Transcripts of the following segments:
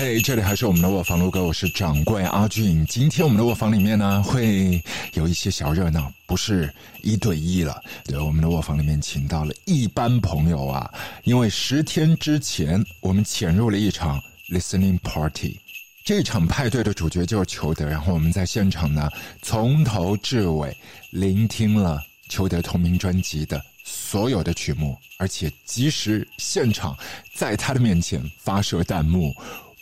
嘿，这里还是我们的卧房录歌，我是掌柜阿俊。今天我们的卧房里面呢，会有一些小热闹，不是一对一了。对，我们的卧房里面请到了一班朋友啊，因为十天之前我们潜入了一场 listening party，这场派对的主角就是裘德，然后我们在现场呢，从头至尾聆听了裘德同名专辑的所有的曲目，而且及时现场在他的面前发射弹幕。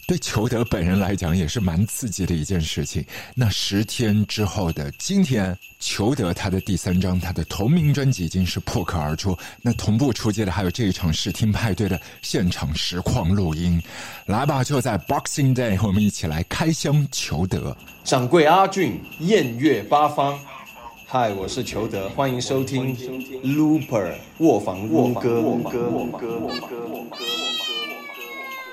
对裘德本人来讲也是蛮刺激的一件事情。那十天之后的今天，裘德他的第三张他的同名专辑已经是破壳而出。那同步出街的还有这一场试听派对的现场实况录音。来吧，就在 Boxing Day，我们一起来开箱裘德。掌柜阿俊，艳月八方。嗨，我是裘德，欢迎收听 Looper 卧房卧歌。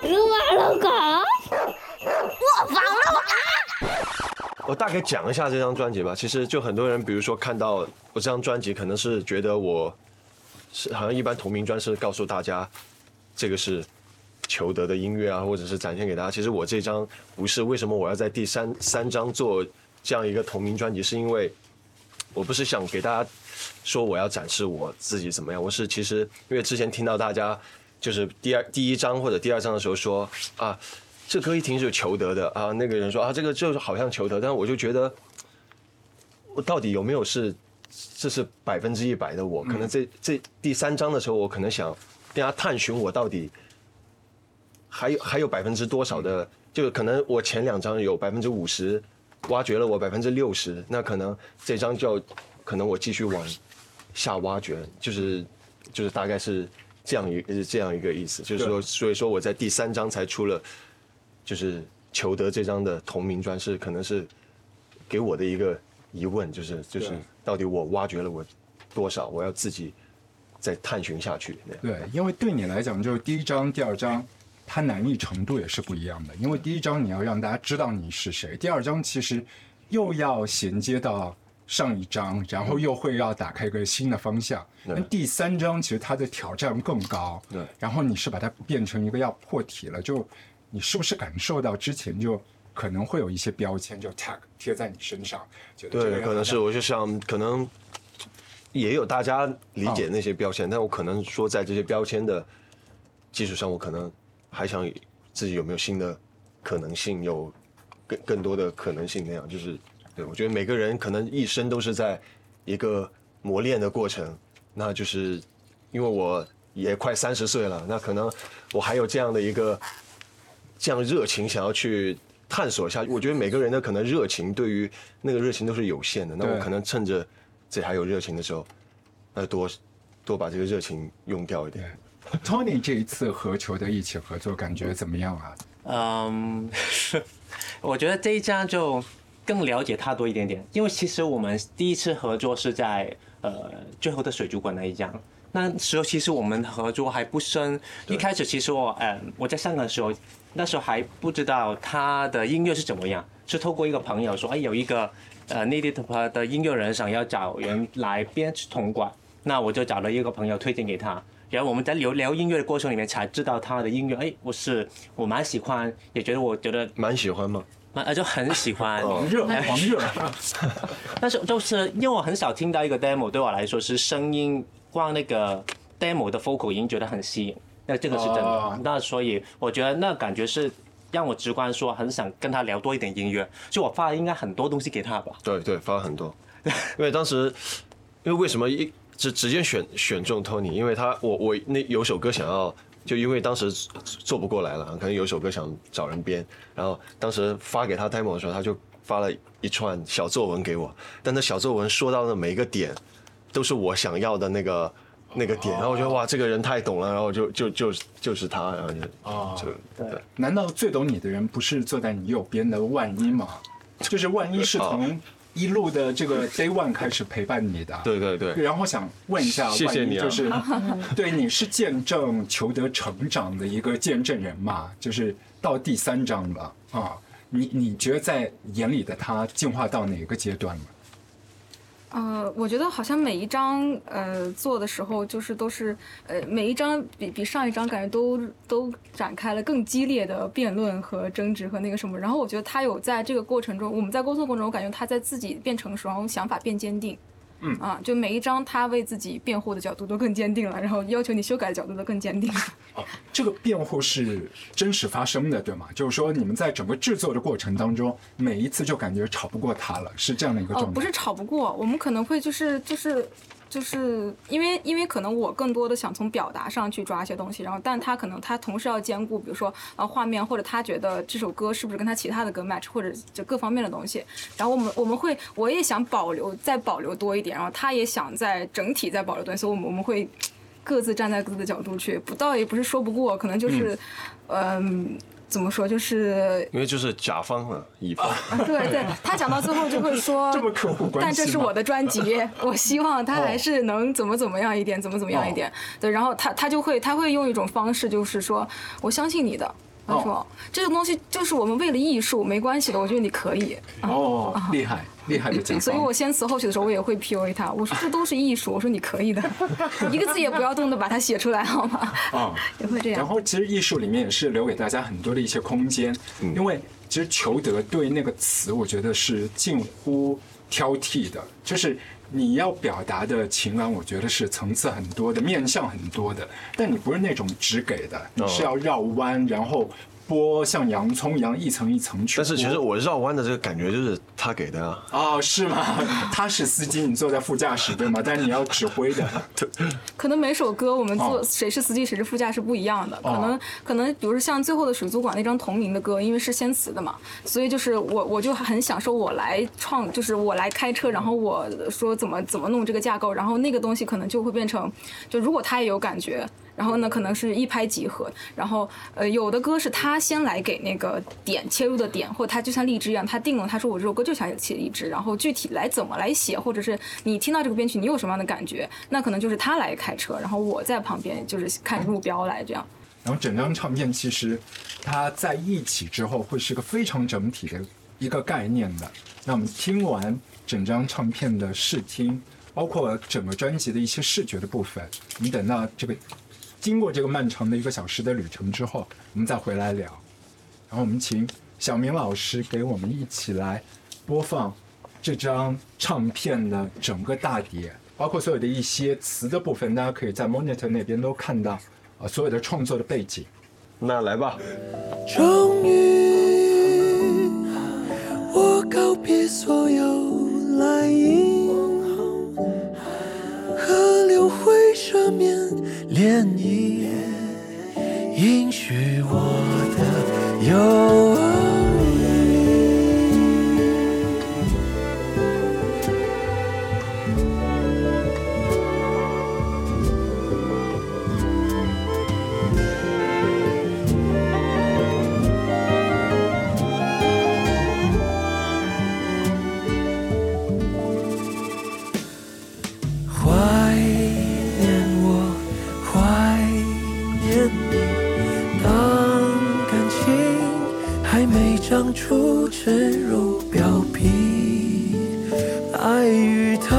撸啊撸狗，我房撸啊！我大概讲一下这张专辑吧。其实就很多人，比如说看到我这张专辑，可能是觉得我是好像一般同名专是告诉大家这个是裘德的音乐啊，或者是展现给大家。其实我这张不是。为什么我要在第三三张做这样一个同名专辑？是因为我不是想给大家说我要展示我自己怎么样。我是其实因为之前听到大家。就是第二第一章或者第二章的时候说啊，这歌一听是裘德的啊，那个人说啊，这个就是好像裘德，但是我就觉得，我到底有没有是这是百分之一百的我？可能这这第三章的时候，我可能想跟他探寻我到底还有还有百分之多少的，就可能我前两章有百分之五十挖掘了我百分之六十，那可能这张就可能我继续往下挖掘，就是就是大概是。这样一是这样一个意思，就是说，所以说我在第三章才出了，就是裘德这张的同名专，是可能是给我的一个疑问，就是就是到底我挖掘了我多少，我要自己再探寻下去。对，因为对你来讲，就是第一章、第二章，它难易程度也是不一样的。因为第一章你要让大家知道你是谁，第二章其实又要衔接到。上一章，然后又会要打开一个新的方向。那第三章其实它的挑战更高。对。然后你是把它变成一个要破题了，就你是不是感受到之前就可能会有一些标签就 tag 贴在你身上？对，可能是我就想，可能也有大家理解那些标签，但我可能说在这些标签的基础上，我可能还想自己有没有新的可能性，有更更多的可能性那样，就是。对，我觉得每个人可能一生都是在一个磨练的过程，那就是因为我也快三十岁了，那可能我还有这样的一个这样热情想要去探索一下。我觉得每个人的可能热情对于那个热情都是有限的，那我可能趁着这还有热情的时候，那多多把这个热情用掉一点。Tony 这一次和球的一起合作感觉怎么样啊？嗯，我觉得这一家就。更了解他多一点点，因为其实我们第一次合作是在呃最后的水族馆那一张，那时候其实我们合作还不深。一开始其实我呃我在香港的时候，那时候还不知道他的音乐是怎么样，是透过一个朋友说，哎有一个呃内地的的音乐人想要找人来编铜管，那我就找了一个朋友推荐给他，然后我们在聊聊音乐的过程里面才知道他的音乐，哎我是我蛮喜欢，也觉得我觉得蛮喜欢吗？那就很喜欢，热狂热。但是就是因为我很少听到一个 demo，对我来说是声音，光那个 demo 的 focal 音觉得很吸引，那这个是真的。那所以我觉得那感觉是让我直观说很想跟他聊多一点音乐，就我发了应该很多东西给他吧。对对，发了很多。因为当时，因为为什么一直直接选选中 Tony？因为他我我那有首歌想要。就因为当时做不过来了，可能有首歌想找人编，然后当时发给他 demo 的时候，他就发了一串小作文给我，但那小作文说到的每一个点，都是我想要的那个那个点，然后我觉得哇，这个人太懂了，然后就就就就是他，然后就就对。难道最懂你的人不是坐在你右边的万一吗？就是万一是从。一路的这个 day one 开始陪伴你的，对对对。然后想问一下，谢谢你，就是 对你是见证裘德成长的一个见证人嘛？就是到第三章了啊，你你觉得在眼里的他进化到哪个阶段了？呃，我觉得好像每一张呃做的时候，就是都是呃每一张比比上一张感觉都都展开了更激烈的辩论和争执和那个什么。然后我觉得他有在这个过程中，我们在工作过程中，我感觉他在自己变成熟，然后想法变坚定。嗯啊，就每一章他为自己辩护的角度都更坚定了，然后要求你修改的角度都更坚定了。这个辩护是真实发生的，对吗？就是说你们在整个制作的过程当中，每一次就感觉吵不过他了，是这样的一个哦，状态。不是吵不过，我们可能会就是就是就是因为因为可能我更多的想从表达上去抓一些东西，然后但他可能他同时要兼顾，比如说呃画面或者他觉得这首歌是不是跟他其他的歌 match，或者就各方面的东西。然后我们我们会我也想保留再保留多一点，然后他也想在整体再保留多一点，所以我们我们会各自站在各自的角度去，不倒也不是说不过，可能就是嗯。怎么说？就是因为就是甲方嘛乙方，对对，他讲到最后就会说，这么客户关系但这是我的专辑，我希望他还是能怎么怎么样一点，怎么怎么样一点。对，然后他他就会他会用一种方式，就是说我相信你的。他说：“这个东西就是我们为了艺术，没关系的，我觉得你可以。哦，厉害厉害的甲方。所以我先词后曲的时候，我也会 PUA 他，我说这都是艺术，我说你可以的，一个字也不要动的把它写出来好吗？啊，也会这样。然后其实艺术里面也是留给大家很多的一些空间，因为其实裘德对那个词，我觉得是近乎挑剔的，就是你要表达的情感，我觉得是层次很多的，面向很多的，但你不是那种只给的，你是要绕弯，然后剥像洋葱一样一层一层去。但是其实我绕弯的这个感觉就是他给的啊。哦，是吗？他是司机，你坐在副驾驶对吗？但是你要指挥的。可能每首歌我们做哦谁是司机谁是副驾是不一样的，可能哦可能比如说像最后的水族馆那张同名的歌，因为是先词的嘛，所以就是我我就很享受我来创，就是我来开车，然后我说怎么怎么弄这个架构，然后那个东西可能就会变成，就如果他也有感觉。然后呢，可能是一拍即合。然后，呃，有的歌是他先来给那个点切入的点，或他就像荔枝一样，他定了，他说我这首歌就想写荔枝，然后具体来怎么来写，或者是你听到这个编曲你有什么样的感觉，那可能就是他来开车，然后我在旁边就是看路标来这样。然后整张唱片其实它在一起之后会是个非常整体的一个概念的。那我们听完整张唱片的试听，包括整个专辑的一些视觉的部分，你等到这个经过这个漫长的一个小时的旅程之后，我们再回来聊。然后我们请小明老师给我们一起来播放这张唱片的整个大碟，包括所有的一些词的部分，大家可以在 monitor 那边都看到啊，所有的创作的背景。那来吧，终于，我告别所有来意，会赦免涟漪，允许我的忧还没长出真如表皮，爱与他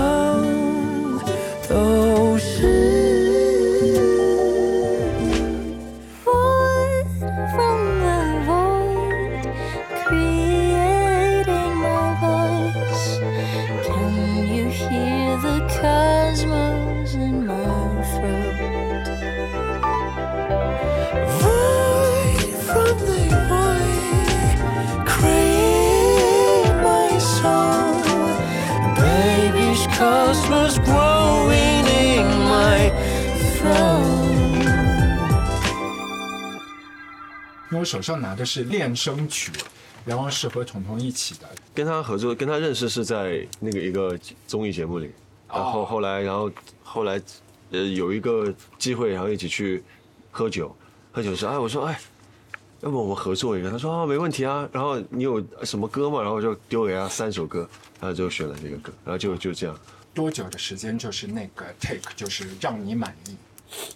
为我手上拿的是练声曲，然后是和彤彤一起的。跟他合作，跟他认识是在那个一个综艺节目里，然后后来，然后后来，呃，有一个机会，然后一起去喝酒，喝酒时，哎，我说，哎，要不我们合作一个？他说啊，没问题啊。然后你有什么歌吗？然后就丢给他三首歌，然后就选了这个歌，然后就就这样。多久的时间就是那个 take，就是让你满意？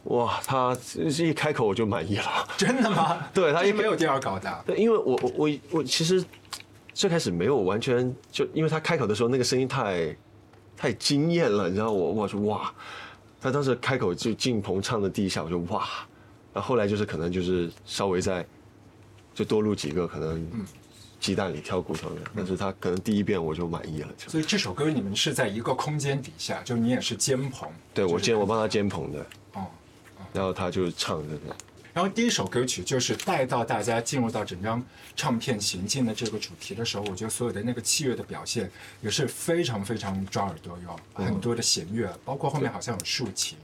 哇，他一开口我就满意了。真的吗？对他一没有第二稿的。对，因为我我我我其实最开始没有完全就，因为他开口的时候那个声音太太惊艳了，你知道我我说哇，他当时开口就进棚唱的第一下，我就哇，然后后来就是可能就是稍微再就多录几个可能鸡蛋里挑骨头的，但是他可能第一遍我就满意了，就所以这首歌你们是在一个空间底下，就你也是监棚，对我就是监我帮他监棚的，哦。然后他就唱这个，然后第一首歌曲就是带到大家进入到整张唱片行进的这个主题的时候，我觉得所有的那个器乐的表现也是非常非常抓耳朵哟，很多的弦乐，包括后面好像有竖琴，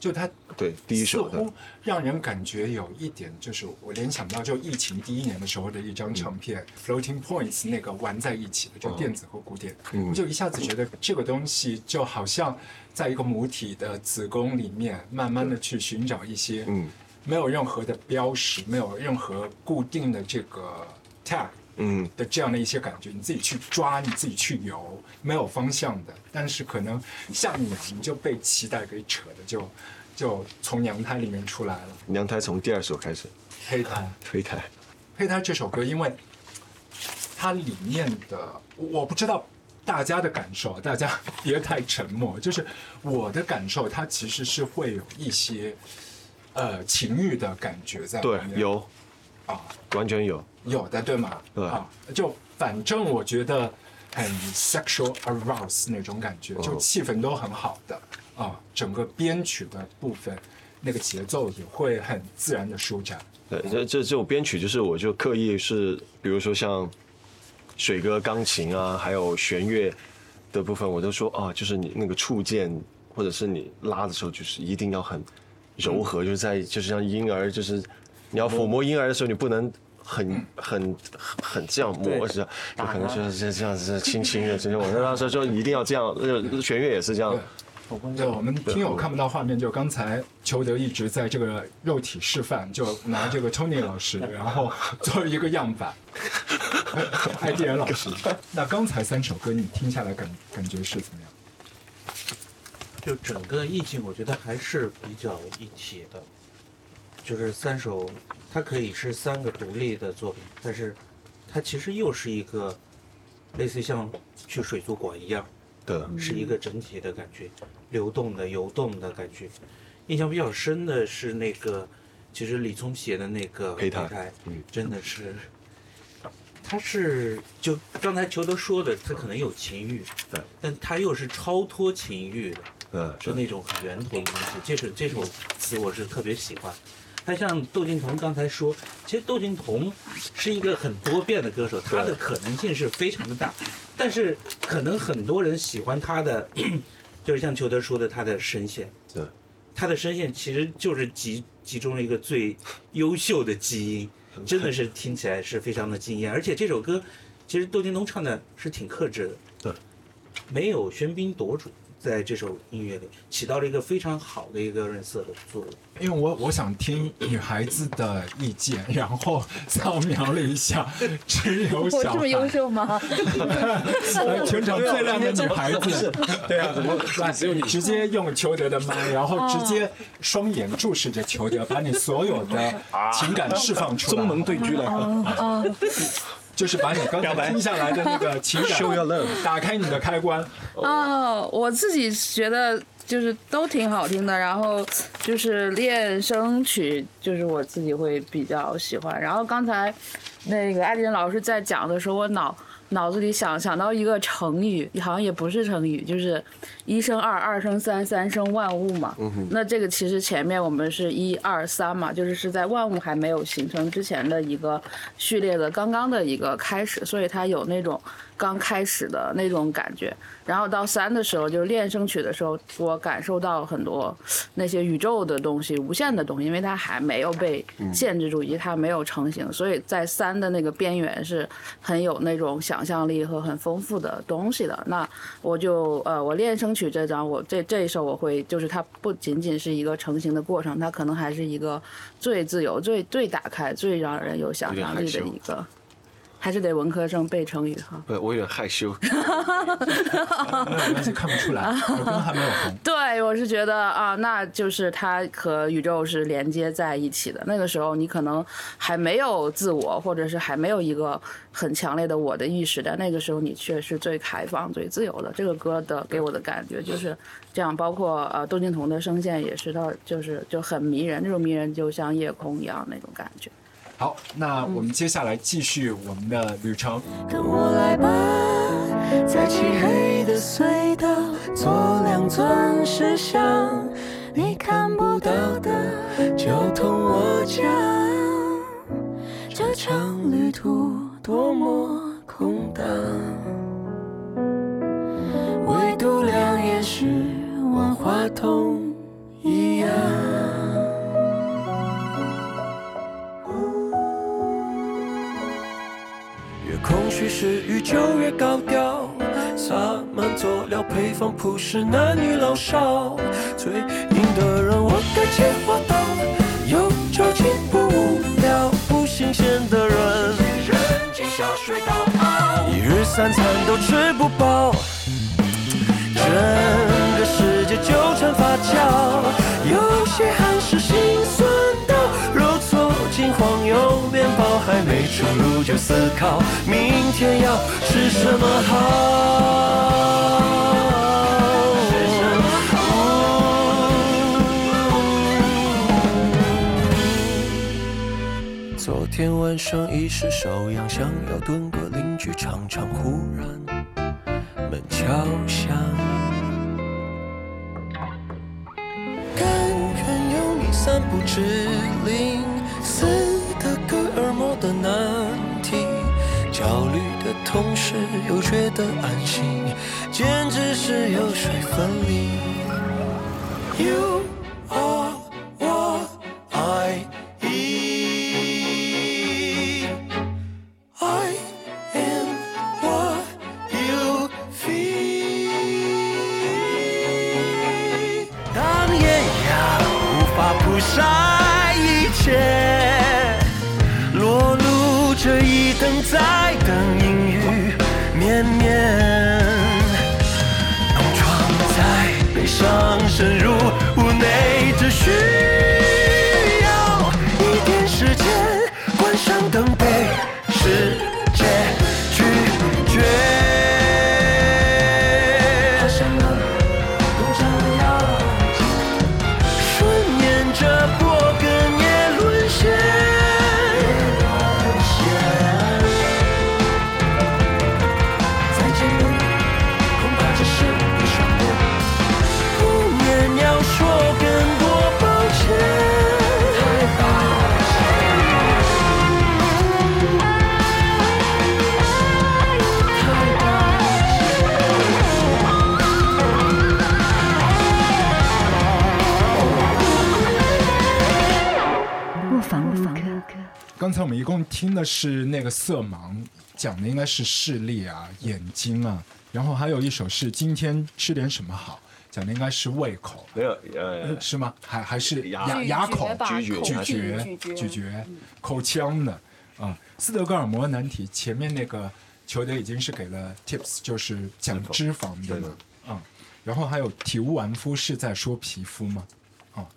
就它对第一似首的乎让人感觉有一点，就是我联想到就疫情第一年的时候的一张唱片、Floating Points 那个玩在一起的，就电子和古典，我就一下子觉得这个东西就好像在一个母体的子宫里面，慢慢的去寻找一些，嗯。没有任何的标识，没有任何固定的这个 tag 嗯的这样的一些感觉，你自己去抓，你自己去游，没有方向的。但是可能像你，你就被脐带给扯的，就就从娘胎里面出来了。娘胎从第二首开始胚胎，胚胎，胚胎这首歌，因为它里面的我不知道大家的感受，大家别太沉默。就是我的感受，它其实是会有一些呃情欲的感觉在里对。有啊，完全有，有的对吗？对啊，就反正我觉得很 sexual arouse 那种感觉，就哦气氛都很好的啊，整个编曲的部分那个节奏也会很自然的舒展。对，这这这种编曲就是我就刻意是，比如说像水哥钢琴啊，还有弦乐的部分，我都说啊，就是你那个触键或者是你拉的时候，就是一定要很柔和，就是在就是像婴儿，就是你要抚摸婴儿的时候，你不能。很很很这样摸，是吧？就可能就是这样子轻轻的，就是我那时候就一定要这样，呃，弦乐也是这样，对，我们听友看不到画面，就刚才裘德一直在这个肉体示范，就拿这个 Tony 老师，然后做一个样板。艾迪人老师，那刚才三首歌你听下来感感觉是怎么样？就整个意境，我觉得还是比较一体的。就是三首，它可以是三个独立的作品，但是它其实又是一个类似于像去水族馆一样，对，是一个整体的感觉，流动的、游动的感觉。印象比较深的是那个，其实李聪写的那个胚胎真的是，他是就刚才裘德说的，他可能有情欲，对，但他又是超脱情欲的，嗯，是那种很源头的东西。这首这首词我是特别喜欢。他像窦靖童刚才说，其实窦靖童是一个很多变的歌手，他的可能性是非常的大，但是可能很多人喜欢他的，就是像裘德说的他的声线，对，他的声线其实就是集集中了一个最优秀的基因，真的是听起来是非常的惊艳。而且这首歌，其实窦靖童唱的是挺克制的，对，没有喧宾夺主，在这首音乐里起到了一个非常好的一个润色的作用。因为我我想听女孩子的意见，然后扫描了一下，只有我小这么优，秀吗？全场最靓的女孩子，对啊，怎么只有你直接用裘德的麦，然后直接双眼注视着裘德，把你所有的情感释放出来。中门对狙来？啊，就是把你刚才听下来的那个情感打开你的开关。哦，我自己觉得就是都挺好听的，然后就是练声曲，就是我自己会比较喜欢。然后刚才那个艾迪人老师在讲的时候，我脑脑子里想想到一个成语，好像也不是成语，就是一生二，二生三，三生万物嘛。那这个其实前面我们是一二三嘛，就是是在万物还没有形成之前的一个序列的刚刚的一个开始，所以它有那种刚开始的那种感觉。然后到三的时候，就是练声曲的时候，我感受到很多那些宇宙的东西、无限的东西，因为它还没有被限制住，以及它没有成型，所以在三的那个边缘是很有那种想象力和很丰富的东西的。那我就呃，我练声曲这张，我这这一首我会，就是它不仅仅是一个成型的过程，它可能还是一个最自由、最最打开、最让人有想象力的一个。还是得文科生背成语哈。不，我有点害羞。没有关系，看不出来，耳根还没有红。对，我是觉得啊，那就是它和宇宙是连接在一起的。那个时候你可能还没有自我，或者是还没有一个很强烈的我的意识但，那个时候你却是最开放、最自由的。这个歌的给我的感觉就是这样，包括呃窦靖童的声线也是，他就是就很迷人，那种迷人就像夜空一样那种感觉。好，那我们接下来继续我们的旅程。跟我来吧，在漆黑的隧道做两尊石像，你看不到的就同我讲，这场旅途多么空荡，唯独两眼是万花筒一样。越空虚时雨就越高调，洒满佐料配方谱是男女老少。最硬的人我该切花刀，有酒精不无聊，不新鲜的人扔进下水道，一日三餐都吃不饱，整个世界纠缠发酵，有些汗是心酸黄油面包还没出炉就思考明天要吃什么好。昨天晚上一时手痒，想要炖个邻居尝尝，忽然门敲响。甘愿有你散步之灵，耳膜的难题，焦虑的同时又觉得安心，简直是油水分离。You 一共听的是那个色盲，讲的应该是视力啊、眼睛啊，然后还有一首是今天吃点什么好，讲的应该是胃口，没有，呃，是吗？还还是牙牙牙口咀嚼咀嚼咀咀嚼嚼口腔的啊。斯德哥尔摩难题前面那个裘德已经是给了 tips，就是讲脂肪的嘛，啊，然后还有体无完肤是在说皮肤吗？啊，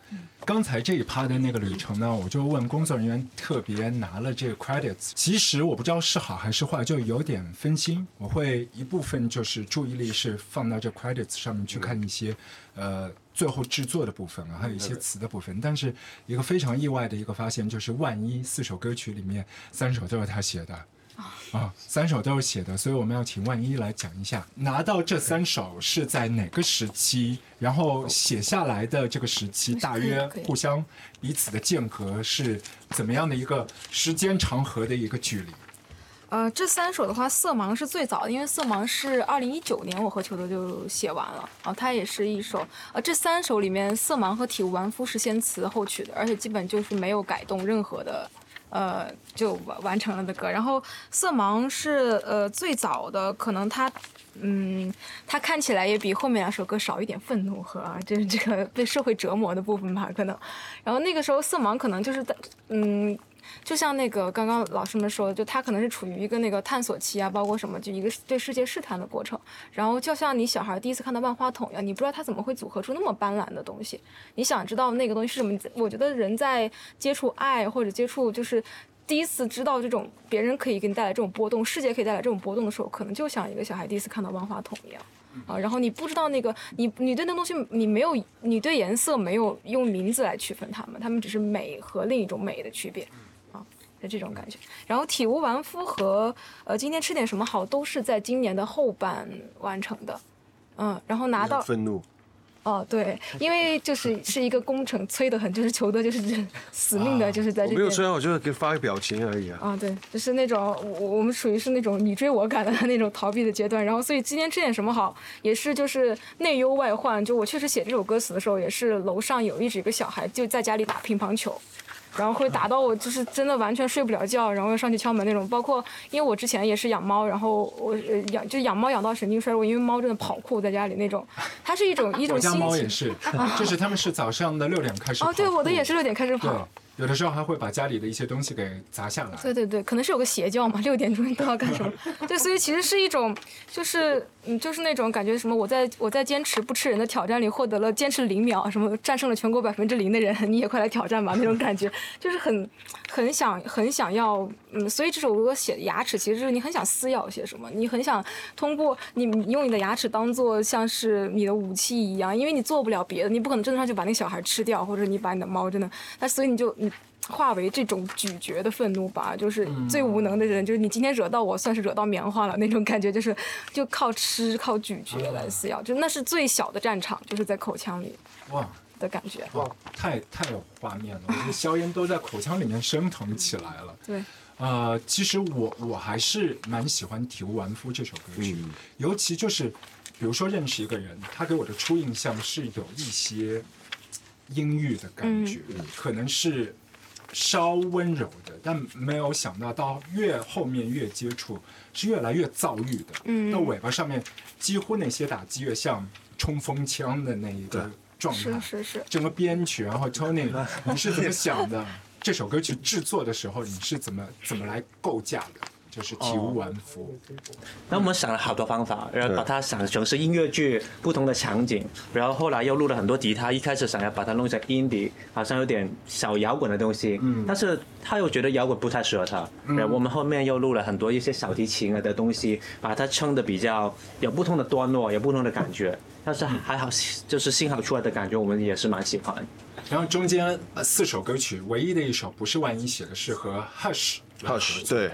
刚才这一趴的那个旅程呢，我就问工作人员特别拿了这个 credits，其实我不知道是好还是坏，就有点分心。我会一部分就是注意力是放到这 credits 上面去看一些，呃，最后制作的部分啊，还有一些词的部分。但是一个非常意外的一个发现就是，万一四首歌曲里面三首都是他写的。啊，三首都是写的，所以我们要请万一来讲一下，拿到这三首是在哪个时期，然后写下来的这个时期，大约互相彼此的间隔是怎么样的一个时间长河的一个距离？呃，这三首的话，《色盲》是最早的，因为《色盲》是二零一九年我和球球就写完了，啊，它也是一首，呃，这三首里面，《色盲》和《体无完肤》是先词后曲的，而且基本就是没有改动任何的，呃，就完完成了的歌。然后《色盲》是呃最早的，可能他。嗯，他看起来也比后面两首歌少一点愤怒和，就是这个被社会折磨的部分吧，可能。然后那个时候色盲可能就是在嗯，就像那个刚刚老师们说的，就他可能是处于一个那个探索期啊，包括什么，就一个对世界试探的过程。然后就像你小孩第一次看到万花筒一样，你不知道他怎么会组合出那么斑斓的东西，你想知道那个东西是什么。我觉得人在接触爱或者接触就是。第一次知道这种别人可以给你带来这种波动，世界可以带来这种波动的时候，可能就像一个小孩第一次看到万花筒一样啊。然后你不知道那个你你对那东西你没有你对颜色没有用名字来区分它们，它们只是美和另一种美的区别啊，是这种感觉。然后体无完肤和呃今天吃点什么好都是在今年的后半完成的，嗯，然后拿到愤怒，哦，对，因为就是 是一个工程催得很，就是求的就是 死命的，就是在这边。我没有催啊，我就是给发个表情而已啊。啊，对，就是那种我我们属于是那种你追我赶的那种逃避的阶段，然后所以今天吃点什么好，也是就是内忧外患。就我确实写这首歌词的时候，也是楼上有一直一个小孩就在家里打乒乓球。然后会打到我，就是真的完全睡不了觉，然后又上去敲门那种。包括因为我之前也是养猫，然后我呃养就养猫养到神经衰弱，因为猫真的跑酷在家里那种。它是一种 一种我心情。家猫也是，就是他们是早上的六点开始跑哦，对，我的也是六点开始跑。，有的时候还会把家里的一些东西给砸下来。对对对，可能是有个邪教嘛，六点钟都要干什么？对，所以其实是一种，就是嗯，就是那种感觉，什么我在我在坚持不吃人的挑战里获得了坚持零秒，什么战胜了全国百分之零的人，你也快来挑战吧那种感觉，就是很很想很想要，嗯，所以这首歌写牙齿，其实就是你很想撕咬些什么，你很想通过你你用你的牙齿当做像是你的武器一样，因为你做不了别的，你不可能真的上去把那个小孩吃掉，或者你把你的猫真的，那所以你就你。化为这种咀嚼的愤怒吧，就是最无能的人，就是你今天惹到我，算是惹到棉花了那种感觉，就是就靠吃靠咀嚼来撕咬，就那是最小的战场，就是在口腔里哇的感觉。哇，太太有画面了，我觉得硝烟都在口腔里面升腾起来了。对，呃，其实我我还是蛮喜欢《体无完肤》这首歌曲，尤其就是比如说认识一个人，他给我的初印象是有一些阴郁的感觉，可能是稍温柔的，但没有想到到越后面越接触是越来越躁郁的。嗯那尾巴上面几乎那些打击越像冲锋枪的那一个状态。是是是，整个编曲，然后 Tony，你是怎么想的？这首歌曲制作的时候，你是怎么怎么来构架的？就是体无完肤。那我们想了好多方法，然后把它想成是音乐剧不同的场景，然后后来又录了很多吉他。一开始想要把它弄成 indie，好像有点小摇滚的东西，嗯但是他又觉得摇滚不太适合他。然后我们后面又录了很多一些小提琴啊的东西，把它撑的比较有不同的段落，有不同的感觉。但是还好，就是幸好出来的感觉我们也是蛮喜欢。然后中间呃四首歌曲，唯一的一首不是万一写的，是和 Hush Hush，对。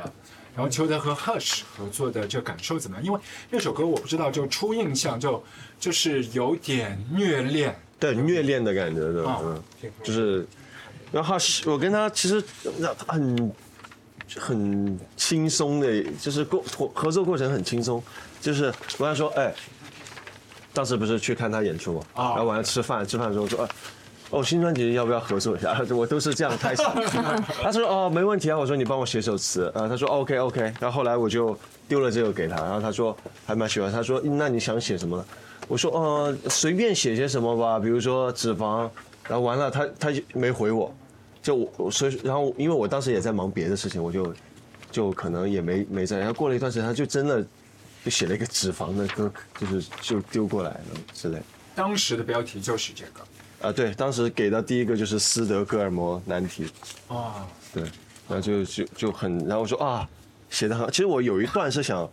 然后裘德和 Hush 合作的这感受怎么样？因为那首歌我不知道，就初印象就就是有点虐恋。对虐恋的感觉的，哦嗯，就是，然后是我跟他其实很很轻松的，就是过合合作过程很轻松，就是我跟他说，哎，当时不是去看他演出嘛，啊然后晚上吃饭，吃饭的时候说，哎。哦，新专辑要不要合作一下？我都是这样开始。他说哦，没问题啊。我说你帮我写首词。呃，他说 OK OK。然后后来我就丢了这个给他，然后他说还蛮喜欢。他说那你想写什么呢？我说呃随便写些什么吧，比如说脂肪。然后完了他他就没回我，就我我所以然后因为我当时也在忙别的事情，我就就可能也没没在。然后过了一段时间，他就真的就写了一个脂肪的歌，就是就丢过来了之类。当时的标题就是这个。啊，对，当时给的第一个就是斯德哥尔摩难题，啊，对，然后就就就很，然后我说啊，写的很好，其实我有一段是想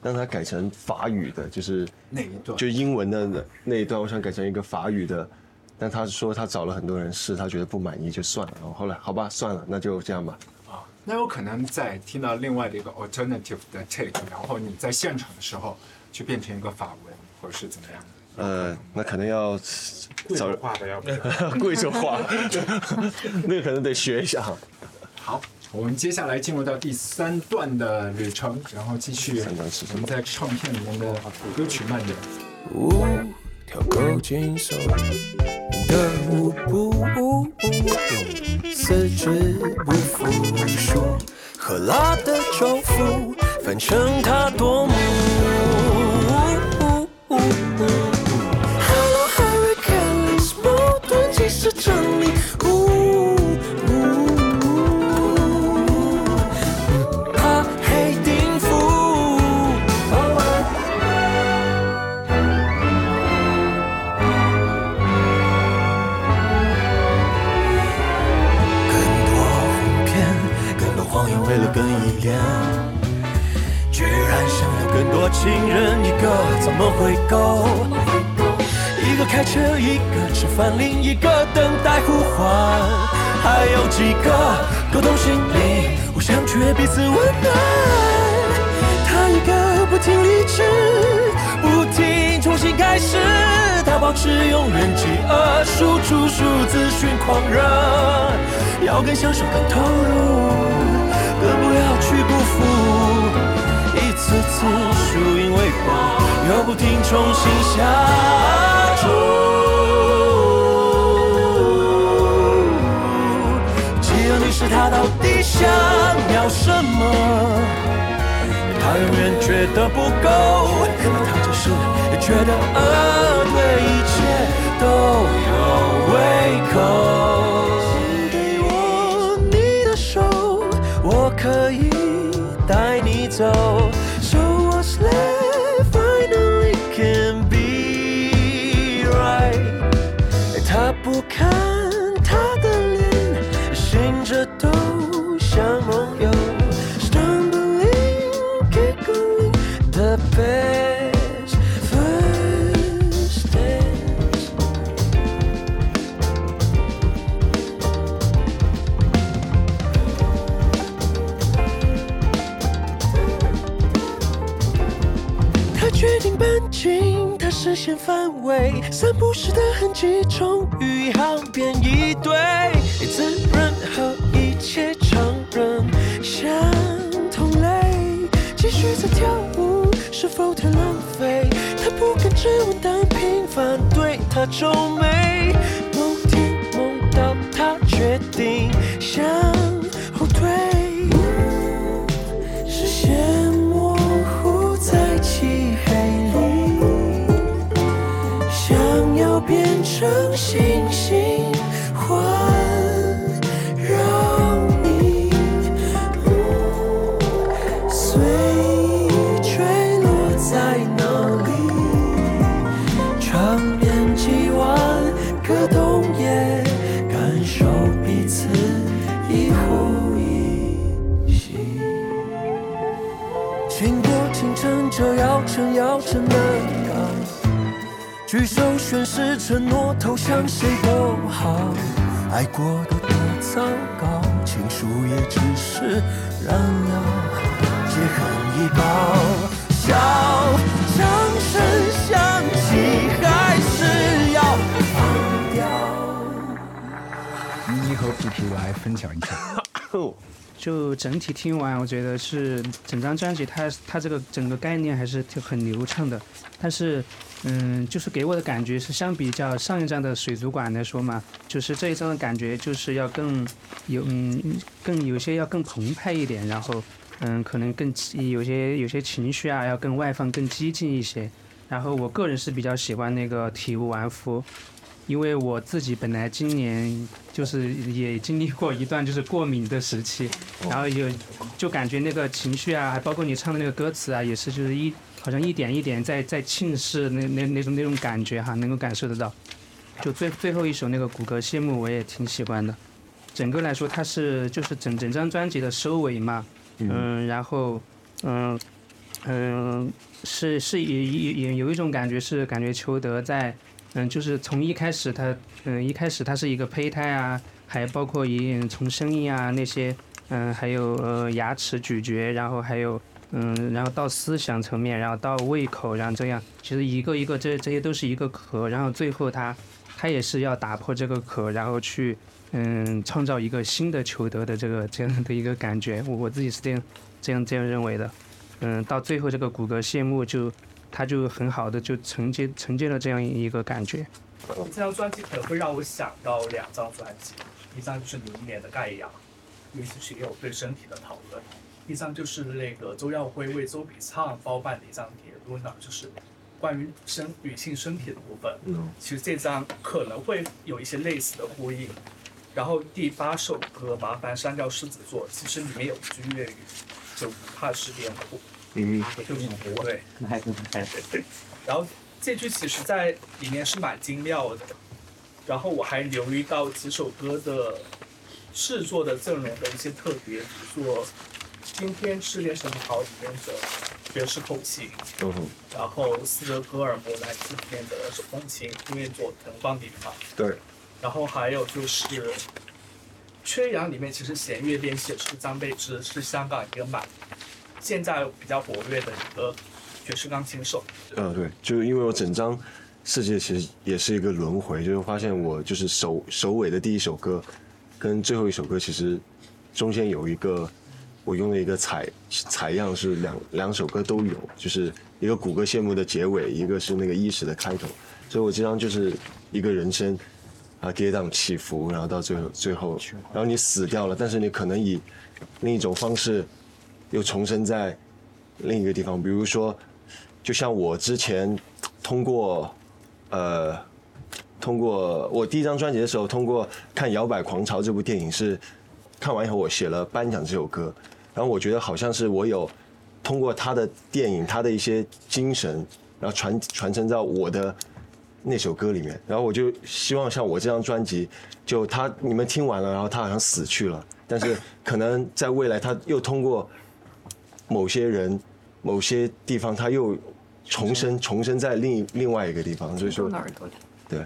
让它改成法语的，就是那一段？就英文的那那一段，我想改成一个法语的，但他说他找了很多人试，他觉得不满意就算了，然后后来好吧，算了，那就这样吧。啊，那有可能在听到另外的一个 alternative 的 take，然后你在现场的时候就变成一个法文，或者是怎么样的？呃，那可能要找贵州话的要不要？贵州话，那个可能得学一下。好，我们接下来进入到第三段的旅程，然后继续我们在唱片里面的歌曲慢点。舞跳够轻松的舞步，四肢不服输，喝辣的州府，反正它几个沟通心理，互相却彼此温暖。他一个不听理智，不停重新开始，他保持永远饥饿，输出数字寻狂热，要更享受更投入，更不要去辜负。一次次输赢为本，又不停重新下注。他到底想要什么？他永远觉得不够，他只是觉得呃，对一切都有胃口。散步时的痕迹终于好变一堆，自认和一切常人相同类，继续在跳舞是否太浪费？他不敢质问，但平凡对他皱眉。某天梦到他决定向投降谁都好。爱过的多糟糕，情书也只是燃料，借恨一包。笑，掌声响起，还是要放掉。你和皮皮来分享一下。就整体听完，我觉得是整张专辑它它这个整个概念还是挺很流畅的，但是嗯，就是给我的感觉是相比较上一张的水族馆来说嘛，就是这一张的感觉就是要更有嗯更有些要更澎湃一点，然后嗯可能更有些有些情绪啊要更外放更激进一些，然后我个人是比较喜欢那个体无完肤。因为我自己本来今年就是也经历过一段就是过敏的时期，然后有就感觉那个情绪啊，还包括你唱的那个歌词啊，也是就是一好像一点一点在在浸湿那那那种那种感觉哈，能够感受得到。就最最后一首那个骨骼谢幕我也挺喜欢的，整个来说它是就是整整张专辑的收尾嘛，嗯，然后嗯嗯是是也也也有一种感觉是感觉裘德在。嗯，就是从一开始他，嗯，一开始他是一个胚胎啊，还包括一从声音啊那些，嗯，还有呃牙齿咀嚼，然后还有嗯，然后到思想层面，然后到胃口，然后这样，其实一个一个这这些都是一个壳，然后最后他他也是要打破这个壳，然后去嗯创造一个新的求得的这个这样的一个感觉，我我自己是这样这样这样认为的，嗯，到最后这个骨骼谢幕就。它就很好的就承接承接了这样一个感觉。这张专辑可能会让我想到两张专辑，一张就是零一年的《盖亚》，因为其实也有对身体的讨论；一张就是那个周耀辉为周笔畅包办的一张《铁路呢，就是关于身女性身体的部分。嗯，其实这张可能会有一些类似的呼应。然后第八首歌《麻烦删掉狮子座》，其实里面有一句粤语，就不怕失恋苦。嗯，就是对，那还是对。然后这句其实在里面是蛮精妙的，然后我还留意到几首歌的制作的阵容的一些特别，比如说今天吃点什么好里面的爵士口气，嗯哼，然后斯德哥尔摩来自里面的手风琴，因为做藤邦迪嘛，对，然后还有就是缺氧里面，其实弦乐编写是张贝芝，是香港一个蛮现在比较活跃的一个爵士钢琴手。呃，对，就是因为我整张世界其实也是一个轮回，就是发现我就是首首尾的第一首歌，跟最后一首歌其实中间有一个我用了一个采采样是两两首歌都有，就是一个谷歌羡慕的结尾，一个是那个伊始的开头，所以我这张就是一个人生啊跌宕起伏，然后到最后最后，然后你死掉了，但是你可能以另一种方式又重生在另一个地方，比如说。就像我之前通过，呃，通过我第一张专辑的时候，通过看《摇摆狂潮》这部电影，是看完以后我写了《颁奖》这首歌，然后我觉得好像是我有通过他的电影，他的一些精神，然后传传承到我的那首歌里面，然后我就希望像我这张专辑，就他你们听完了，然后他好像死去了，但是可能在未来他又通过某些人、某些地方，他又重生，重生在另另外一个地方，所以说对，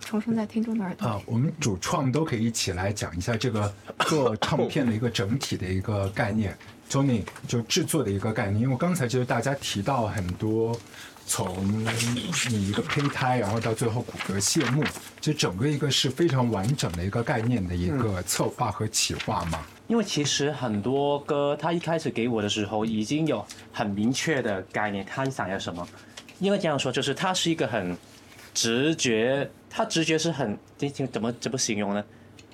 重生在听众的耳朵里。啊，我们主创都可以一起来讲一下这个做唱片的一个整体的一个概念。Tony 就制作的一个概念，因为刚才其实大家提到很多，从你一个胚胎，然后到最后骨骼谢幕，就整个一个是非常完整的一个概念的一个策划和企划嘛。因为其实很多歌，他一开始给我的时候已经有很明确的概念，他想要什么。因为这样说，就是他是一个很直觉，他直觉是很这怎么怎么形容呢？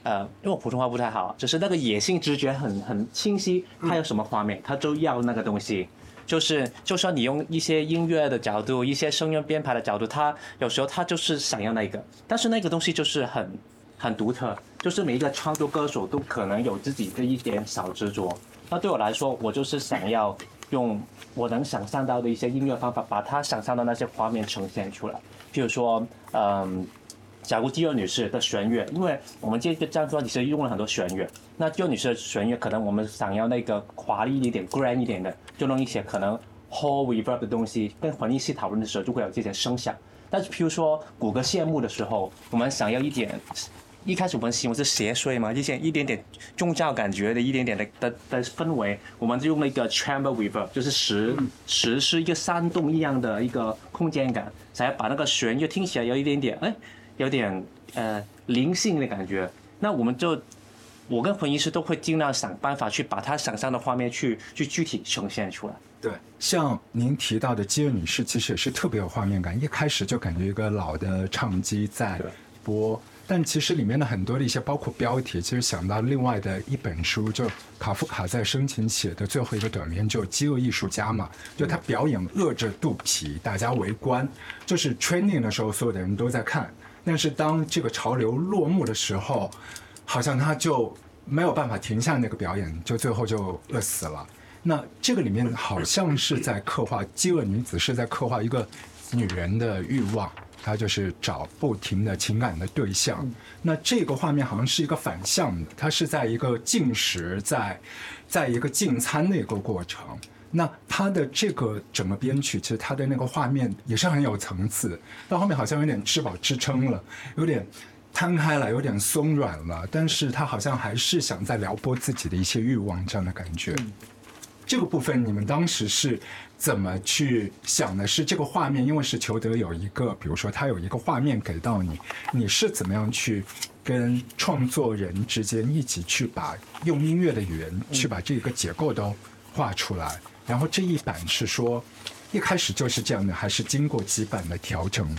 呃，因为我普通话不太好，就是那个野性直觉很很清晰，他有什么画面，他就要那个东西。就是，就算你用一些音乐的角度，一些声乐编排的角度，他有时候他就是想要那个，但是那个东西就是很很独特，就是每一个创作歌手都可能有自己的一点小执着。那对我来说，我就是想要用我能想象到的一些音乐方法，把他想象的那些画面呈现出来。譬如说，嗯。假如肌肉女士的弦乐，因为我们这个张专辑是用了很多弦乐，那肌肉女士的弦乐可能我们想要那个华丽一点、grand 一点的，就弄一些可能 whole reverb 的东西，跟混音师讨论的时候就会有这些声响。但是譬如说谷歌谢幕的时候，我们想要一点，一开始我们形容是邪祟嘛，一些一点点宗教感觉的一点点的的的氛围，我们就用了一个 chamber reverb，就是石石是一个山洞一样的一个空间感，想要把那个弦乐听起来有一点点哎。有点呃灵性的感觉，那我们就我跟混音师都会尽量想办法去把他想象的画面去去具体呈现出来。对，像您提到的基尔女士，其实也是特别有画面感，一开始就感觉一个老的唱机在播，但其实里面的很多的一些，包括标题，其实想到另外的一本书，就卡夫卡在生前写的最后一个短篇，就《饥饿艺术家》嘛，就他表演饿着肚皮，大家围观，就是 training 的时候，所有的人都在看。但是当这个潮流落幕的时候，好像他就没有办法停下那个表演，就最后就饿死了。那这个里面好像是在刻画饥饿女子，是在刻画一个女人的欲望，她就是找不停的情感的对象。那这个画面好像是一个反向的，它是在一个进食，在在一个进餐的一个过程。那他的这个整个编曲，其实他的那个画面也是很有层次，到后面好像有点吃饱吃撑了，有点摊开了，有点松软了，但是他好像还是想在撩拨自己的一些欲望这样的感觉。这个部分你们当时是怎么去想的？是这个画面，因为是裘德有一个，比如说他有一个画面给到你，你是怎么样去跟创作人之间一起去把用音乐的语言去把这个结构都画出来？然后这一版是说，一开始就是这样的，还是经过几版的调整？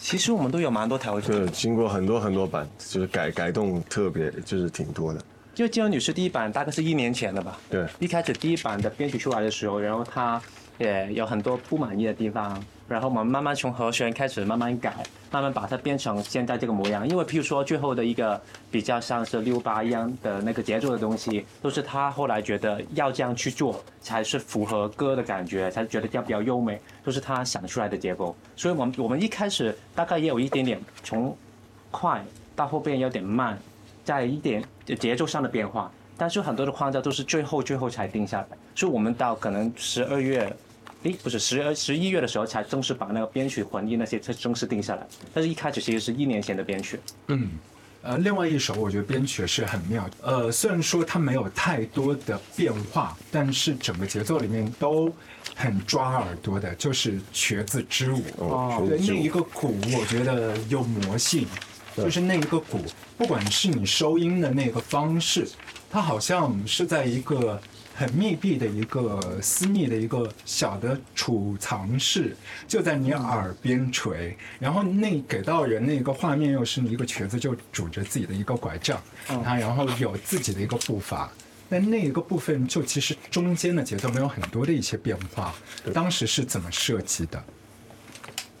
其实我们都有蛮多调整，对，经过很多很多版，就是改改动特别就是挺多的。就《金融女士》第一版大概是一年前的吧？对，一开始第一版的编曲出来的时候，然后它也有很多不满意的地方。然后我们慢慢从和弦开始慢慢改，慢慢把它变成现在这个模样。因为譬如说最后的一个比较像是六八一样的那个节奏的东西，都是他后来觉得要这样去做才是符合歌的感觉，才觉得这样比较优美，都是他想出来的结构。所以我们我们一开始大概也有一点点从快到后边有点慢。在一点节奏上的变化，但是很多的框架都是最后最后才定下来，所以我们到可能十二月。诶，不是十二十一月的时候才正式把那个编曲、混音那些才正式定下来，但是一开始其实是一年前的编曲。嗯，呃，另外一首我觉得编曲是很妙，呃，虽然说它没有太多的变化，但是整个节奏里面都很抓耳朵的，就是《瘸子之舞》。哦对，那一个鼓我觉得有魔性，就是那一个鼓，不管是你收音的那个方式，它好像是在一个。很密闭的一个私密的一个小的储藏室，就在你耳边垂，然后那给到人那个画面又是一个瘸子就拄着自己的一个拐杖，他然后有自己的一个步伐，但那一个部分就其实中间的节奏没有很多的一些变化，当时是怎么设计的？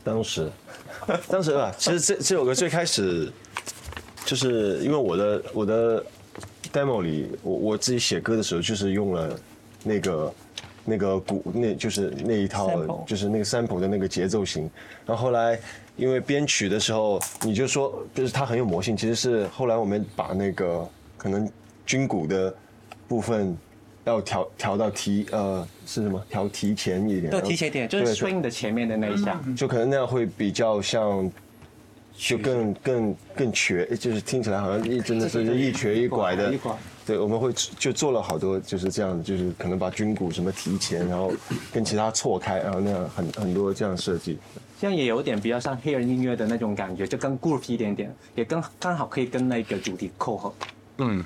当时，当时啊，其实这这首歌最开始，就是因为我的我的 demo 里，我我自己写歌的时候就是用了那个那个鼓，那就是那一套 Sample 就是那个 sample 的那个节奏型。然后后来因为编曲的时候，你就说就是它很有魔性，其实是后来我们把那个可能军鼓的部分。要调调到提呃是什么调提前一点，对，提前一点，就是对 swing 的前面的那一下。就可能那样会比较像，就更更更瘸，就是听起来好像一真的是一瘸一拐的一拐。对，我们会就做了好多就是这样，就是可能把军鼓什么提前，然后跟其他错开，然后那样很很多这样设计。这样也有点比较像黑人音乐的那种感觉，就更 groove 一点点，也刚刚好可以跟那个主题扣合。嗯，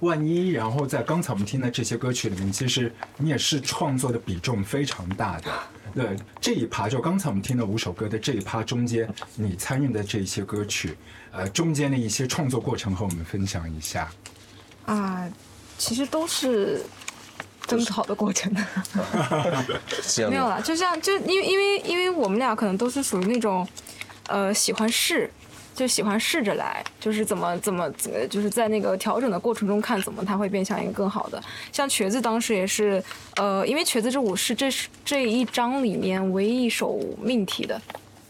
万一然后在刚才我们听的这些歌曲里面，其实你也是创作的比重非常大的。对这一趴，就刚才我们听的五首歌的这一趴中间，你参与的这些歌曲，呃，中间的一些创作过程和我们分享一下。啊，其实都是争吵的过程。没有啦，就像就因为因为因为我们俩可能都是属于那种，呃，喜欢试，就喜欢试着来，就是怎么怎么呃就是在那个调整的过程中看怎么它会变向一个更好的。像瘸子当时也是，呃，因为瘸子这舞是这是这一章里面唯一一首命题的。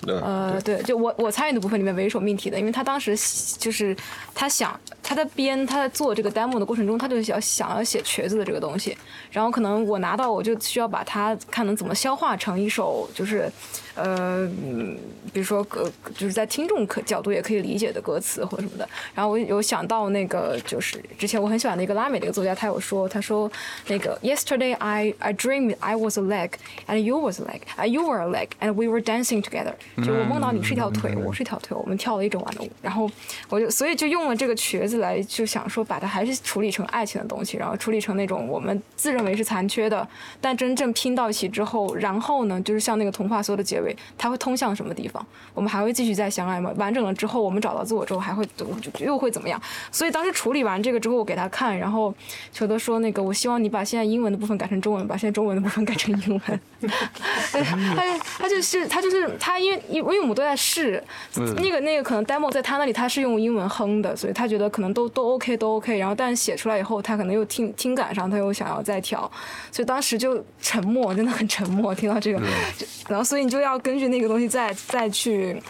呃，对，就我我参与的部分里面唯一一首命题的，因为他当时就是他想他在编他在做这个 demo 的过程中，他就想想要写瘸子的这个东西，然后可能我拿到我就需要把它看能怎么消化成一首就是呃，嗯比如说歌就是在听众可角度也可以理解的歌词或者什么的。然后我有想到那个就是之前我很喜欢的一个拉美的一个作家，他有说他说那个 Yesterday I I dreamed I was a leg and you was a leg and you were a leg and we were dancing together。就我梦到你是一条腿，我是一条腿，我们跳了一整晚的舞。然后我就所以就用了这个瘸子来就想说把它还是处理成爱情的东西，然后处理成那种我们自认为是残缺的，但真正拼到一起之后，然后呢就是像那个童话所有的结尾，它会通向什么地方？我们还会继续再相爱吗？完整了之后，我们找到自我之后还会就又会怎么样？所以当时处理完这个之后，我给他看，然后裘德说那个我希望你把现在英文的部分改成中文，把现在中文的部分改成英文。对，他他就是他就是他因为因为我们都在试，嗯那个那个可能 demo 在他那里他是用英文哼的，所以他觉得可能都都 OK 都 OK，然后但是写出来以后，他可能又听听感上他又想要再调，所以当时就沉默，真的很沉默，听到这个，就然后所以你就要根据那个东西再再去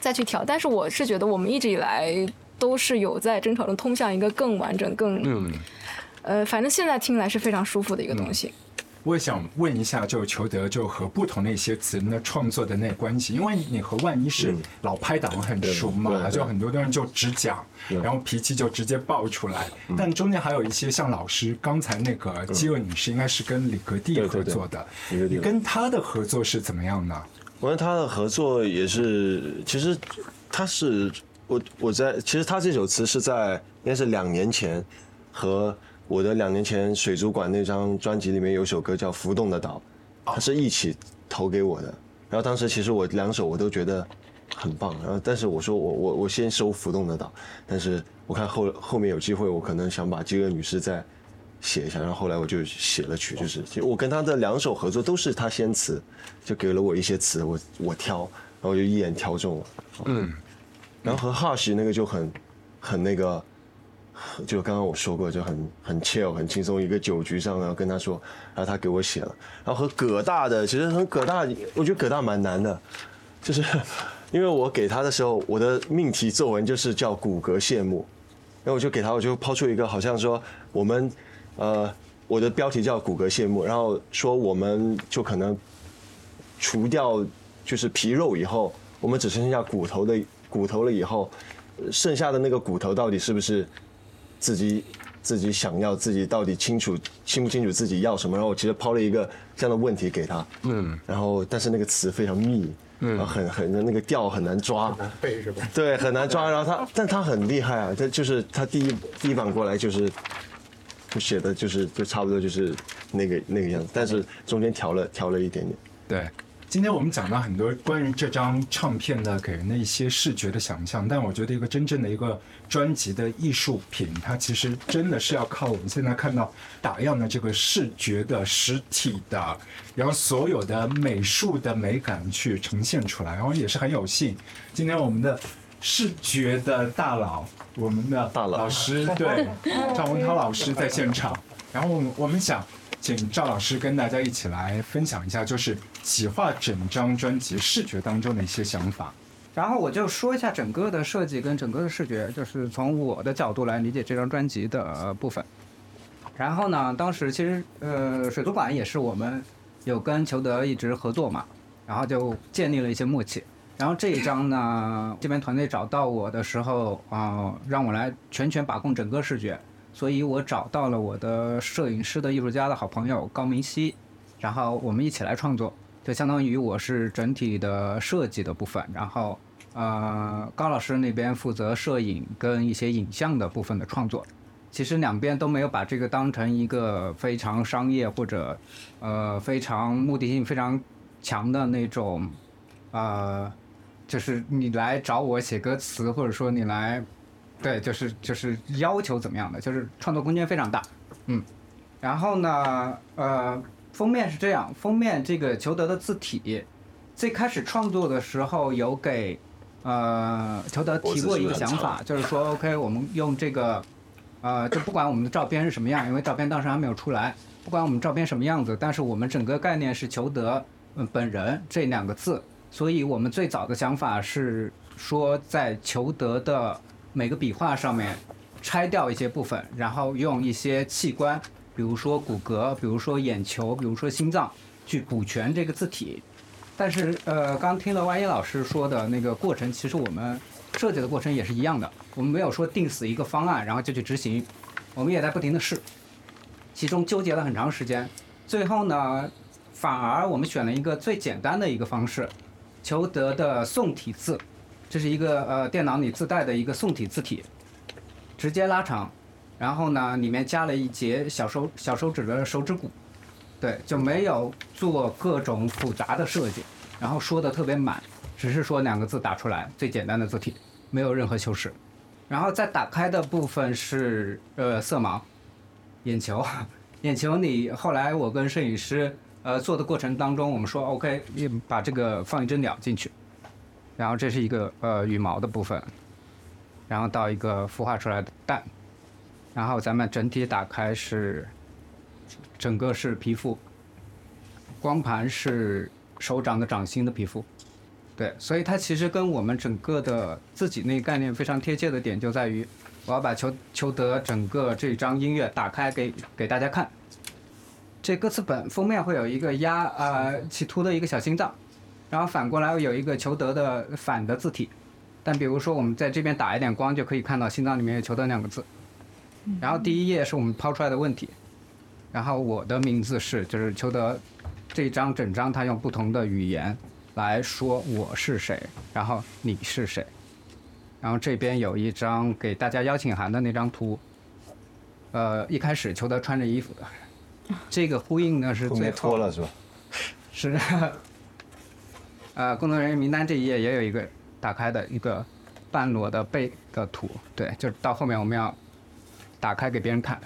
再去调，但是我是觉得我们一直以来都是有在争吵中通向一个更完整、更嗯，呃，反正现在听来是非常舒服的一个东西。我也想问一下，就裘德就和不同的一些词的创作的那关系，因为你和万一是老拍档很熟嘛，就很多的人就只讲，然后脾气就直接爆出来。但中间还有一些像老师刚才那个饥饿女士，应该是跟李格弟合作的，你跟他的合作是怎么样呢？我跟他的合作也是，其实他是我我在，其实他这首词是在应该是两年前和我的两年前水族馆那张专辑里面有首歌叫《浮动的岛》，它是一起投给我的。然后当时其实我两首我都觉得很棒，然后但是我说我我我先收《浮动的岛》，但是我看后后面有机会，我可能想把《饥饿女士》再写一下，然后后来我就写了曲，就是就我跟他的两首合作都是他先词，就给了我一些词，我我挑，然后就一眼挑中了。嗯，然后和 Hush 那个就很很那个，就刚刚我说过，就很很 chill 很轻松，一个酒局上，然后跟他说，然后他给我写了。然后和葛大的，其实和葛大，我觉得葛大蛮难的，就是因为我给他的时候，我的命题作文就是叫骨骼谢幕。然后我就给他，我就抛出一个好像说我们，呃，我的标题叫骨骼谢幕，然后说我们就可能除掉就是皮肉以后，我们只剩下骨头的骨头了以后，剩下的那个骨头到底是不是自己自己想要，自己到底清楚清不清楚自己要什么？然后我其实抛了一个这样的问题给他，嗯，然后但是那个词非常密，嗯，很很那个调很难抓，背是吧？对，很难抓。然后他，但他很厉害啊，他就是他第一第一版过来就是，就写的就是就差不多就是那个那个样子，但是中间调了调了一点点。对，今天我们讲到很多关于这张唱片的给人的一些视觉的想象，但我觉得一个真正的一个专辑的艺术品，它其实真的是要靠我们现在看到打样的这个视觉的实体的，然后所有的美术的美感去呈现出来，然后也是很有幸，今天我们的。视觉的大佬，我们的大老师对赵文涛老师在现场，然后我们我们想请赵老师跟大家一起来分享一下，就是企划整张专辑视觉当中的一些想法。然后我就说一下整个的设计跟整个的视觉，就是从我的角度来理解这张专辑的部分。然后呢，当时其实呃水族馆也是我们有跟裘德一直合作嘛，然后就建立了一些默契。然后这一张呢，这边团队找到我的时候啊、让我来全权把控整个视觉，所以我找到了我的摄影师的艺术家的好朋友高明熙，然后我们一起来创作，就相当于我是整体的设计的部分，然后呃高老师那边负责摄影跟一些影像的部分的创作。其实两边都没有把这个当成一个非常商业或者呃非常目的性非常强的那种呃，就是你来找我写歌词，或者说你来对，就是就是要求怎么样的，就是创作空间非常大，嗯。然后呢，呃，封面是这样，封面这个裘德的字体，最开始创作的时候有给呃裘德提过一个想法，就是说 OK，我们用这个呃，就不管我们的照片是什么样，因为照片当时还没有出来，不管我们照片什么样子，但是我们整个概念是裘德嗯本人这两个字，所以我们最早的想法是说在裘德的每个笔画上面拆掉一些部分，然后用一些器官，比如说骨骼，比如说眼球，比如说心脏，去补全这个字体。但是呃，刚听了万一老师说的那个过程，其实我们设计的过程也是一样的，我们没有说定死一个方案，然后就去执行，我们也在不停的试，其中纠结了很长时间，最后呢，反而我们选了一个最简单的一个方式，求得的宋体字，这是一个呃电脑里自带的一个宋体字体，直接拉长，然后呢里面加了一节小手小手指的手指骨，对，就没有做各种复杂的设计，然后说的特别满，只是说两个字打出来，最简单的字体，没有任何修饰。然后再打开的部分是呃色盲，眼球，眼球你后来我跟摄影师呃做的过程当中，我们说 OK，把这个放一只鸟进去，然后这是一个呃羽毛的部分，然后到一个孵化出来的蛋，然后咱们整体打开是整个是皮肤，光盘是手掌的掌心的皮肤，对，所以它其实跟我们整个的自己那个概念非常贴切的点就在于，我要把裘裘德整个这张音乐打开给给大家看。这歌词本封面会有一个压呃企图的一个小心脏，然后反过来有一个求德的反的字体，但比如说我们在这边打一点光就可以看到心脏里面有求德两个字。然后第一页是我们抛出来的问题，然后我的名字是就是求德这一张整张他用不同的语言来说我是谁，然后你是谁，然后这边有一张给大家邀请函的那张图，呃，一开始裘德穿着衣服的，这个呼应呢是最后脱了是吧？是，呃，工作人员名单这一页也有一个打开的一个半裸的背的图，对，就是到后面我们要打开给别人看，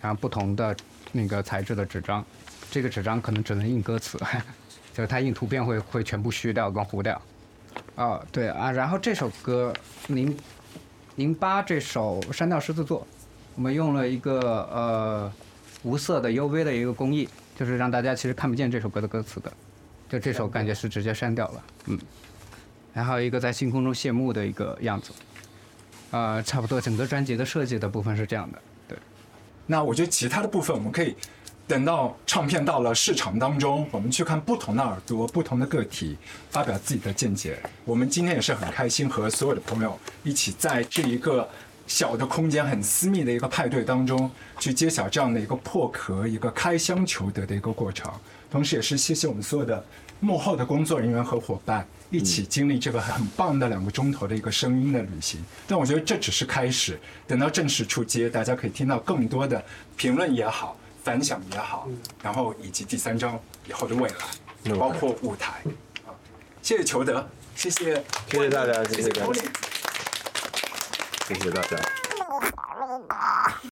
然后不同的那个材质的纸张，这个纸张可能只能印歌词，就是它印图片会会全部虚掉跟糊掉。哦，对啊，然后这首歌零零八这首《删掉狮子座》，我们用了一个呃无色的 UV 的一个工艺，就是让大家其实看不见这首歌的歌词的，就这首感觉是直接删掉了，嗯。然后一个在星空中谢幕的一个样子，呃，差不多整个专辑的设计的部分是这样的。对，那我觉得其他的部分我们可以等到唱片到了市场当中，我们去看不同的耳朵、不同的个体发表自己的见解。我们今天也是很开心和所有的朋友一起在这一个小的空间、很私密的一个派对当中去揭晓这样的一个破壳、一个开箱求得的一个过程。同时，也是谢谢我们所有的幕后的工作人员和伙伴。一起经历这个很棒的两个钟头的一个声音的旅行，但我觉得这只是开始。等到正式出街，大家可以听到更多的评论也好、反响也好，然后以及第三章以后的未来，包括舞台。啊，谢谢裘德，谢谢，谢谢大家，谢谢大家谢谢大家。